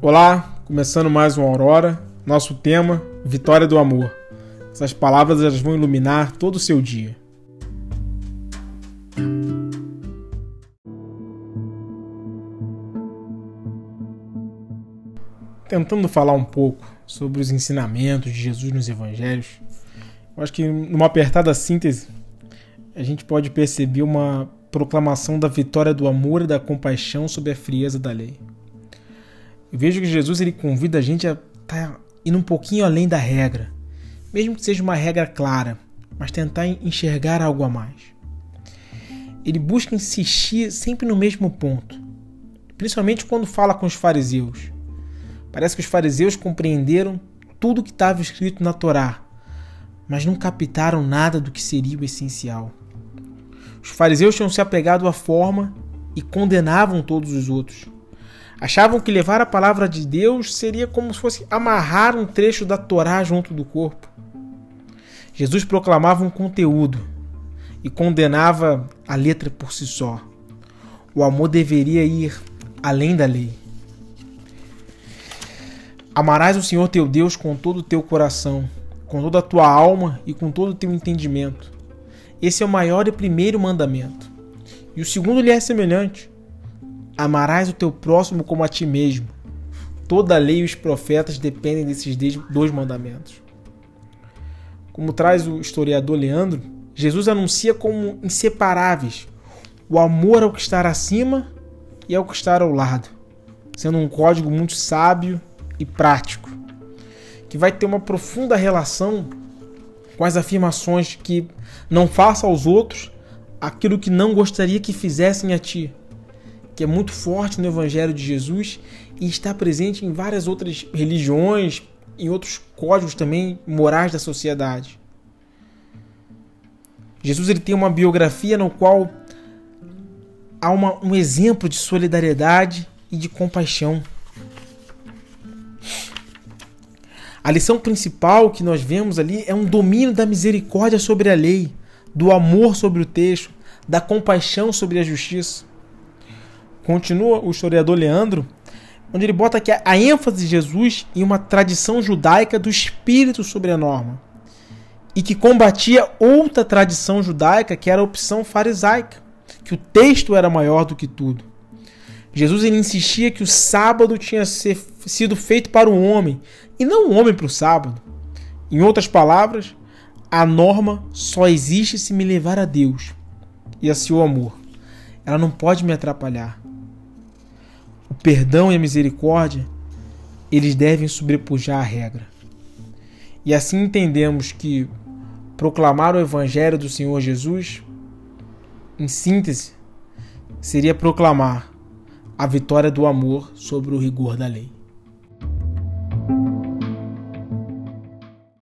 Olá, começando mais um Aurora. Nosso tema: Vitória do Amor. Essas palavras elas vão iluminar todo o seu dia. Tentando falar um pouco sobre os ensinamentos de Jesus nos evangelhos, eu acho que numa apertada síntese a gente pode perceber uma proclamação da vitória do amor e da compaixão sobre a frieza da lei. Eu vejo que Jesus ele convida a gente a tá indo um pouquinho além da regra, mesmo que seja uma regra clara, mas tentar enxergar algo a mais. Ele busca insistir sempre no mesmo ponto, principalmente quando fala com os fariseus. Parece que os fariseus compreenderam tudo que estava escrito na Torá, mas não captaram nada do que seria o essencial. Os fariseus tinham se apegado à forma e condenavam todos os outros. Achavam que levar a palavra de Deus seria como se fosse amarrar um trecho da Torá junto do corpo. Jesus proclamava um conteúdo e condenava a letra por si só. O amor deveria ir além da lei. Amarás o Senhor teu Deus com todo o teu coração, com toda a tua alma e com todo o teu entendimento. Esse é o maior e primeiro mandamento. E o segundo lhe é semelhante: Amarás o teu próximo como a ti mesmo. Toda a lei e os profetas dependem desses dois mandamentos. Como traz o historiador Leandro, Jesus anuncia como inseparáveis o amor ao que está acima e ao que está ao lado, sendo um código muito sábio e prático, que vai ter uma profunda relação com as afirmações que não faça aos outros aquilo que não gostaria que fizessem a ti que é muito forte no Evangelho de Jesus e está presente em várias outras religiões, em outros códigos também morais da sociedade. Jesus ele tem uma biografia no qual há uma, um exemplo de solidariedade e de compaixão. A lição principal que nós vemos ali é um domínio da misericórdia sobre a lei, do amor sobre o texto, da compaixão sobre a justiça. Continua o historiador Leandro, onde ele bota aqui a ênfase de Jesus em uma tradição judaica do espírito sobre a norma e que combatia outra tradição judaica que era a opção farisaica, que o texto era maior do que tudo. Jesus ele insistia que o sábado tinha ser, sido feito para o homem e não o homem para o sábado. Em outras palavras, a norma só existe se me levar a Deus e a seu amor. Ela não pode me atrapalhar perdão e a misericórdia, eles devem sobrepujar a regra. E assim entendemos que proclamar o Evangelho do Senhor Jesus, em síntese, seria proclamar a vitória do amor sobre o rigor da lei.